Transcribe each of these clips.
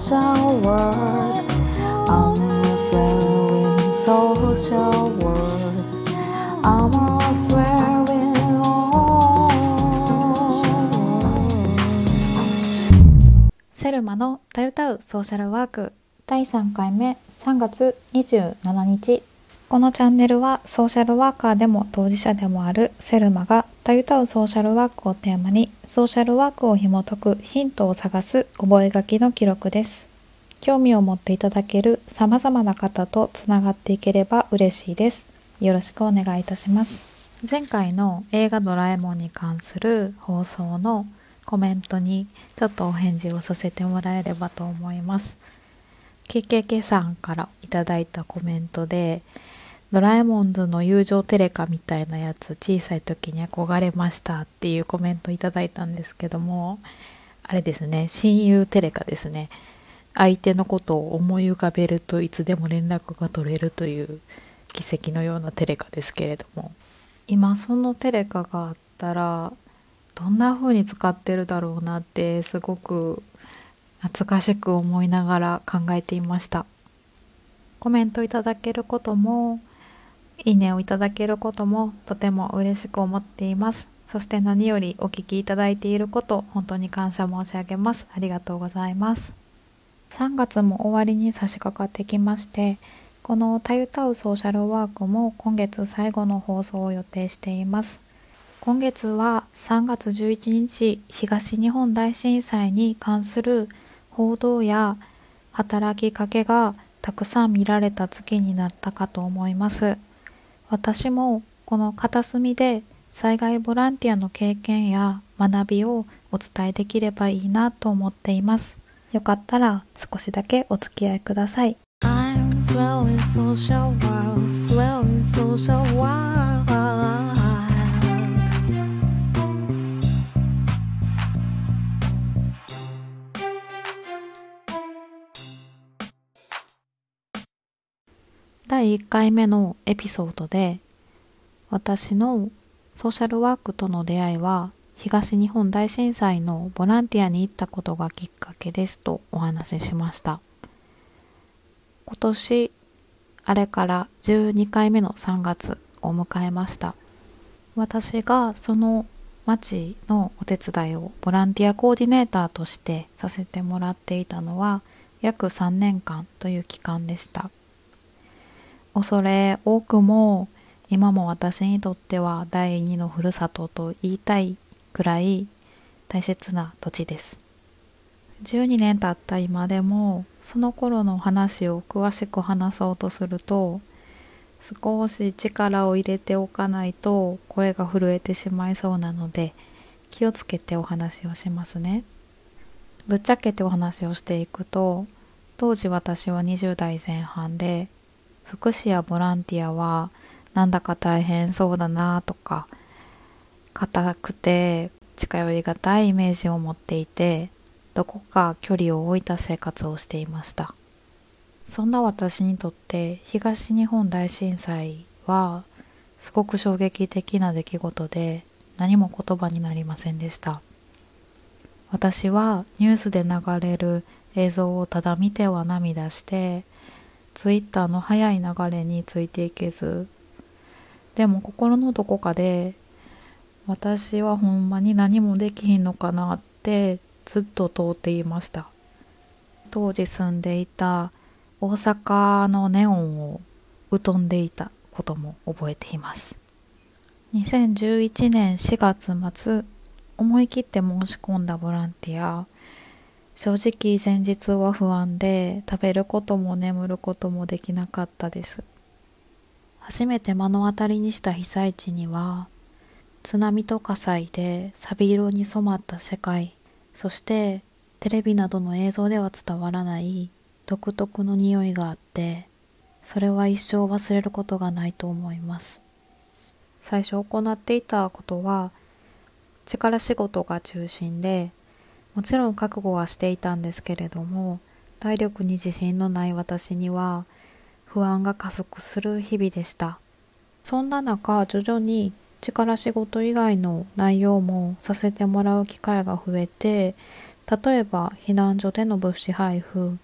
social world Almost there in social world Almost where we all セルマのたゆたうソーシャルワーク第3回目3月27日。このチャンネルはソーシャルワーカーでも当事者でもあるセルマがたゆたうソーシャルワークをテーマにソーシャルワークを紐解くヒントを探す覚書の記録です。興味を持っていただける様々な方とつながっていければ嬉しいです。よろしくお願いいたします。前回の映画ドラえもんに関する放送のコメントにちょっとお返事をさせてもらえればと思います。KKK さんからいただいたコメントでドラえもんズの友情テレカみたいなやつ小さい時に憧れましたっていうコメントいただいたんですけどもあれですね親友テレカですね。相手のことを思い浮かべるといつでも連絡が取れるという奇跡のようなテレカですけれども。今そのテレカがあったらどんな風に使ってるだろうなってすごく懐かしく思いながら考えていました。コメントいただけることもいいねをいただけることもとても嬉しく思っています。そして何よりお聞きいただいていること本当に感謝申し上げます。ありがとうございます。3月も終わりに差し掛かってきましてこの「たゆたうソーシャルワーク」も今月最後の放送を予定しています。今月は3月11日東日本大震災に関する報道や働きかけがたくさん見られた月になったかと思います。私もこの片隅で災害ボランティアの経験や学びをお伝えできればいいなと思っています。よかったら少しだけお付き合いください。第1回目のエピソードで私のソーシャルワークとの出会いは東日本大震災のボランティアに行ったことがきっかけですとお話ししました。今年あれから12回目の3月を迎えました。私がその町のお手伝いをボランティアコーディネーターとしてさせてもらっていたのは約3年間という期間でした。恐れ多くも今も私にとっては第二のふるさとと言いたいくらい大切な土地です。12年経った今でもその頃の話を詳しく話そうとすると少し力を入れておかないと声が震えてしまいそうなので気をつけてお話をしますね。ぶっちゃけてお話をしていくと当時私は20代前半で福祉やボランティアはなんだか大変そうだなとか硬くて近寄りがたいイメージを持っていてどこか距離を置いた生活をしていました。そんな私にとって東日本大震災はすごく衝撃的な出来事で何も言葉になりませんでした。私はニュースで流れる映像をただ見ては涙してツイッターの速い流れについていけず。でも心のどこかで私はほんまに何もできひんのかなってずっと通っていました。当時住んでいた大阪のネオンを疎んでいたことも覚えています。2011年4月末思い切って申し込んだボランティア。正直前日は不安で食べることも眠ることもできなかったです。初めて目の当たりにした被災地には津波と火災で錆色に染まった世界そしてテレビなどの映像では伝わらない独特の匂いがあってそれは一生忘れることがないと思います。最初行っていたことは力仕事が中心でもちろん覚悟はしていたんですけれども体力に自信のない私には不安が加速する日々でした。そんな中徐々に力仕事以外の内容もさせてもらう機会が増えて例えば避難所での物資配布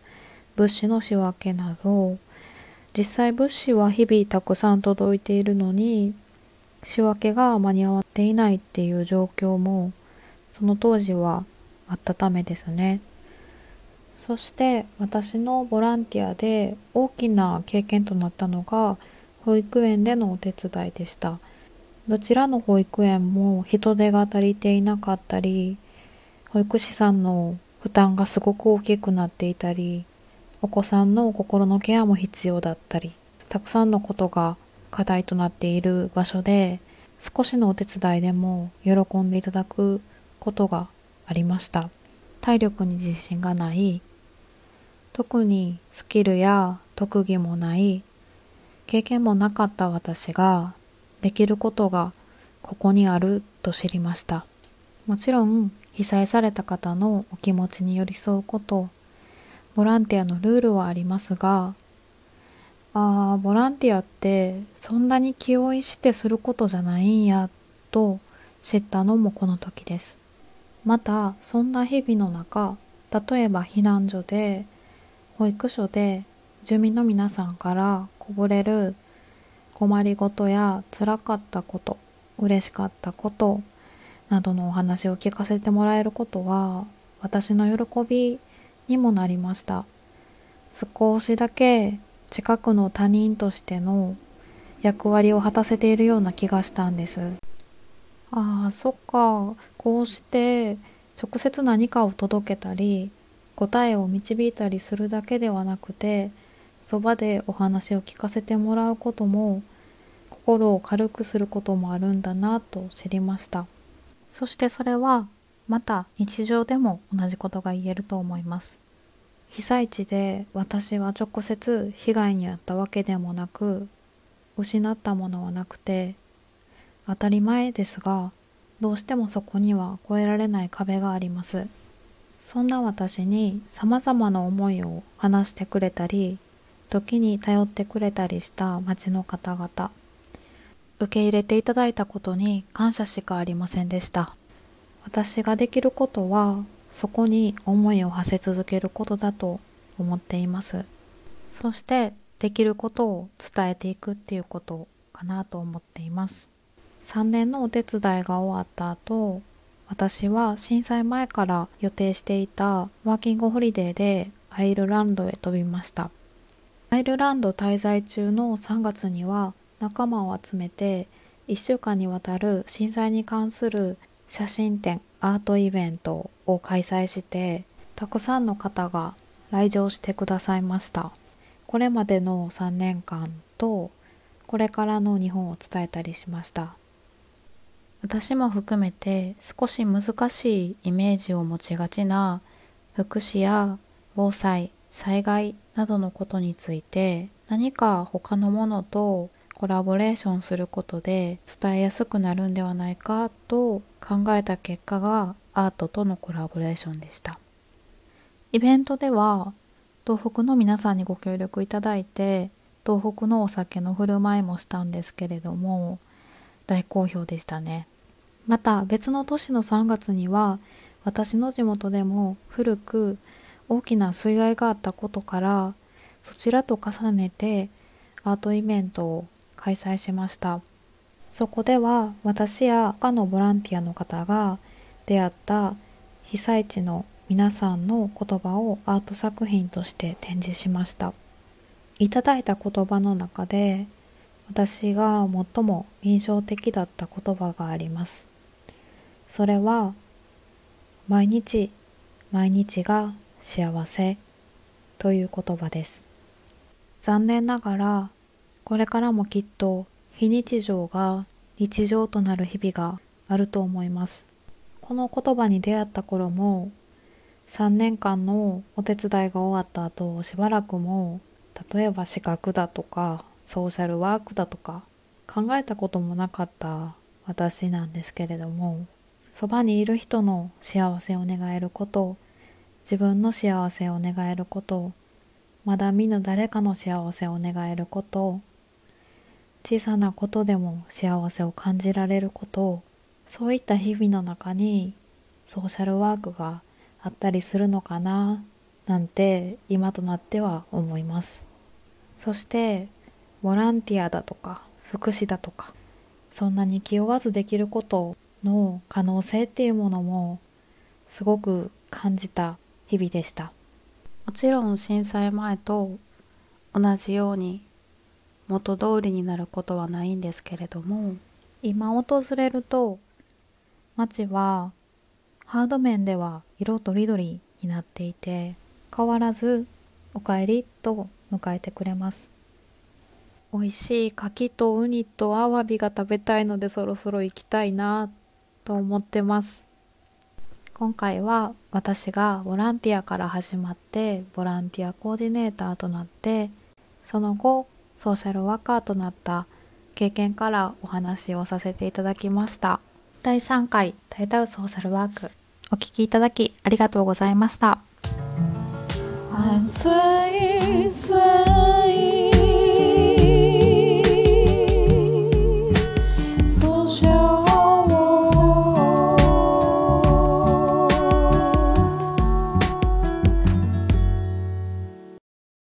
物資の仕分けなど実際物資は日々たくさん届いているのに仕分けが間に合っていないっていう状況もその当時はあったためですね。そして私のボランティアで大きな経験となったのが保育園でのお手伝いでした。どちらの保育園も人手が足りていなかったり保育士さんの負担がすごく大きくなっていたりお子さんの心のケアも必要だったりたくさんのことが課題となっている場所で少しのお手伝いでも喜んでいただくことがありました。体力に自信がない。特にスキルや特技もない。経験もなかった私ができることがここにあると知りました。もちろん被災された方のお気持ちに寄り添うことボランティアのルールはありますがああボランティアってそんなに気負いしてすることじゃないんやと知ったのもこの時です。またそんな日々の中例えば避難所で保育所で住民の皆さんからこぼれる困りごとや辛かったこと嬉しかったことなどのお話を聞かせてもらえることは私の喜びにもなりました。少しだけ近くの他人としての役割を果たせているような気がしたんです。ああそっか。こうして直接何かを届けたり答えを導いたりするだけではなくてそばでお話を聞かせてもらうことも心を軽くすることもあるんだなと知りました。そしてそれはまた日常でも同じことが言えると思います。被災地で私は直接被害に遭ったわけでもなく失ったものはなくて当たり前ですがどうしてもそこには越えられない壁があります。そんな私に様々な思いを話してくれたり時に頼ってくれたりした町の方々受け入れていただいたことに感謝しかありませんでした。私ができることはそこに思いを馳せ続けることだと思っています。そしてできることを伝えていくっていうことかなと思っています。3年のお手伝いが終わった後私は震災前から予定していたワーキングホリデーでアイルランドへ飛びました。アイルランド滞在中の3月には仲間を集めて1週間にわたる震災に関する写真展アートイベントを開催してたくさんの方が来場してくださいました。これまでの3年間とこれからの日本を伝えたりしました。私も含めて少し難しいイメージを持ちがちな福祉や防災災害などのことについて何か他のものとコラボレーションすることで伝えやすくなるんではないかと考えた結果がアートとのコラボレーションでした。イベントでは東北の皆さんにご協力いただいて東北のお酒の振る舞いもしたんですけれども大好評でしたね。また別の年の3月には私の地元でも古く大きな水害があったことからそちらと重ねてアートイベントを開催しました。そこでは私や他のボランティアの方が出会った被災地の皆さんの言葉をアート作品として展示しました。いただいた言葉の中で私が最も印象的だった言葉があります。それは毎日毎日が幸せという言葉です残念ながらこれからもきっと非日常が日常となる日々があると思います。この言葉に出会った頃も3年間のお手伝いが終わった後しばらくも例えば資格だとかソーシャルワークだとか考えたこともなかった私なんですけれどもそばにいる人の幸せを願えること自分の幸せを願えることまだ見ぬ誰かの幸せを願えること小さなことでも幸せを感じられることそういった日々の中にソーシャルワークがあったりするのかななんて今となっては思います。そしてボランティアだとか福祉だとかそんなに気負わずできることの可能性っていうものもすごく感じた日々でした。もちろん震災前と同じように元通りになることはないんですけれども今訪れると街はハード面では色とりどりになっていて変わらずお帰りと迎えてくれます。美味しい牡蠣とウニとアワビが食べたいのでそろそろ行きたいなと思ってます。今回は私がボランティアから始まってボランティアコーディネーターとなってその後ソーシャルワーカーとなった経験からお話をさせていただきました。第3回「タイタウソーシャルワーク」お聞きいただきありがとうございました。